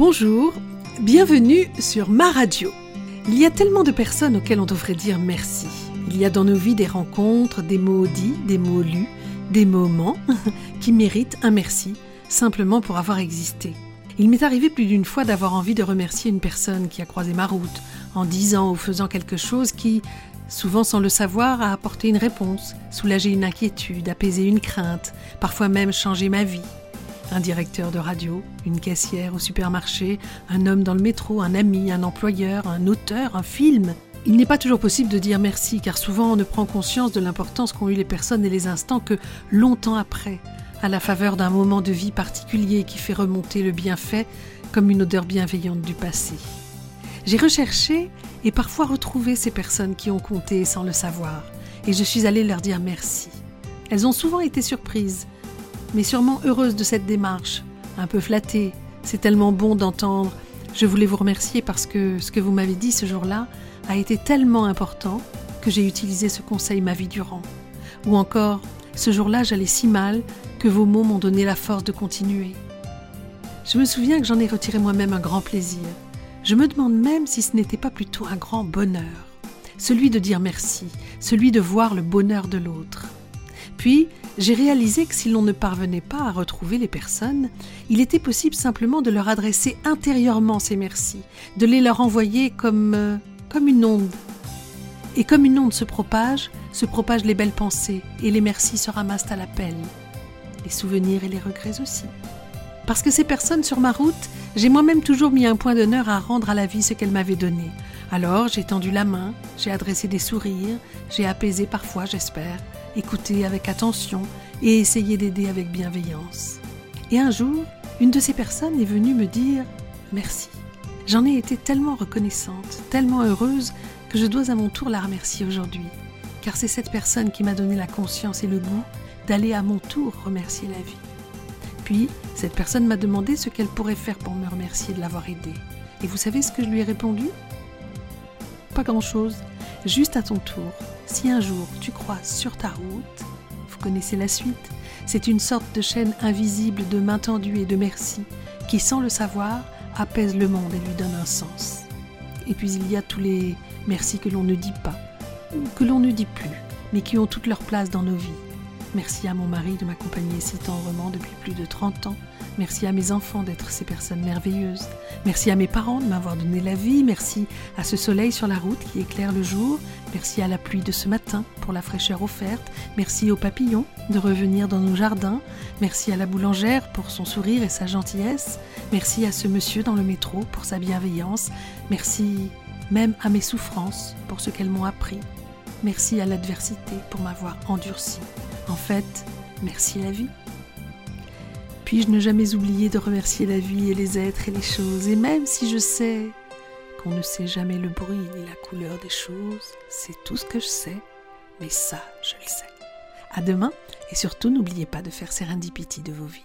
Bonjour, bienvenue sur ma radio. Il y a tellement de personnes auxquelles on devrait dire merci. Il y a dans nos vies des rencontres, des mots dits, des mots lus, des moments qui méritent un merci, simplement pour avoir existé. Il m'est arrivé plus d'une fois d'avoir envie de remercier une personne qui a croisé ma route, en disant ou faisant quelque chose qui, souvent sans le savoir, a apporté une réponse, soulagé une inquiétude, apaisé une crainte, parfois même changé ma vie un directeur de radio, une caissière au supermarché, un homme dans le métro, un ami, un employeur, un auteur, un film. Il n'est pas toujours possible de dire merci car souvent on ne prend conscience de l'importance qu'ont eu les personnes et les instants que longtemps après, à la faveur d'un moment de vie particulier qui fait remonter le bienfait comme une odeur bienveillante du passé. J'ai recherché et parfois retrouvé ces personnes qui ont compté sans le savoir et je suis allée leur dire merci. Elles ont souvent été surprises mais sûrement heureuse de cette démarche, un peu flattée. C'est tellement bon d'entendre. Je voulais vous remercier parce que ce que vous m'avez dit ce jour-là a été tellement important que j'ai utilisé ce conseil ma vie durant. Ou encore, ce jour-là j'allais si mal que vos mots m'ont donné la force de continuer. Je me souviens que j'en ai retiré moi-même un grand plaisir. Je me demande même si ce n'était pas plutôt un grand bonheur. Celui de dire merci, celui de voir le bonheur de l'autre. Puis, j'ai réalisé que si l'on ne parvenait pas à retrouver les personnes, il était possible simplement de leur adresser intérieurement ces merci, de les leur envoyer comme, euh, comme une onde. Et comme une onde se propage, se propagent les belles pensées, et les merci se ramassent à la pelle. Les souvenirs et les regrets aussi. Parce que ces personnes sur ma route, j'ai moi-même toujours mis un point d'honneur à rendre à la vie ce qu'elle m'avait donné. Alors j'ai tendu la main, j'ai adressé des sourires, j'ai apaisé parfois, j'espère, écouter avec attention et essayer d'aider avec bienveillance. Et un jour, une de ces personnes est venue me dire merci. J'en ai été tellement reconnaissante, tellement heureuse que je dois à mon tour la remercier aujourd'hui, car c'est cette personne qui m'a donné la conscience et le goût d'aller à mon tour remercier la vie. Puis, cette personne m'a demandé ce qu'elle pourrait faire pour me remercier de l'avoir aidée. Et vous savez ce que je lui ai répondu? Pas grand-chose, juste à ton tour, si un jour tu crois sur ta route, vous connaissez la suite, c'est une sorte de chaîne invisible de main tendue et de merci qui, sans le savoir, apaise le monde et lui donne un sens. Et puis il y a tous les merci que l'on ne dit pas, ou que l'on ne dit plus, mais qui ont toute leur place dans nos vies. Merci à mon mari de m'accompagner si tendrement depuis plus de 30 ans. Merci à mes enfants d'être ces personnes merveilleuses. Merci à mes parents de m'avoir donné la vie. Merci à ce soleil sur la route qui éclaire le jour. Merci à la pluie de ce matin pour la fraîcheur offerte. Merci aux papillons de revenir dans nos jardins. Merci à la boulangère pour son sourire et sa gentillesse. Merci à ce monsieur dans le métro pour sa bienveillance. Merci même à mes souffrances pour ce qu'elles m'ont appris. Merci à l'adversité pour m'avoir endurci. En fait, merci la vie. Puis-je ne jamais oublier de remercier la vie et les êtres et les choses, et même si je sais qu'on ne sait jamais le bruit ni la couleur des choses, c'est tout ce que je sais, mais ça, je le sais. À demain, et surtout n'oubliez pas de faire serendipity de vos vies.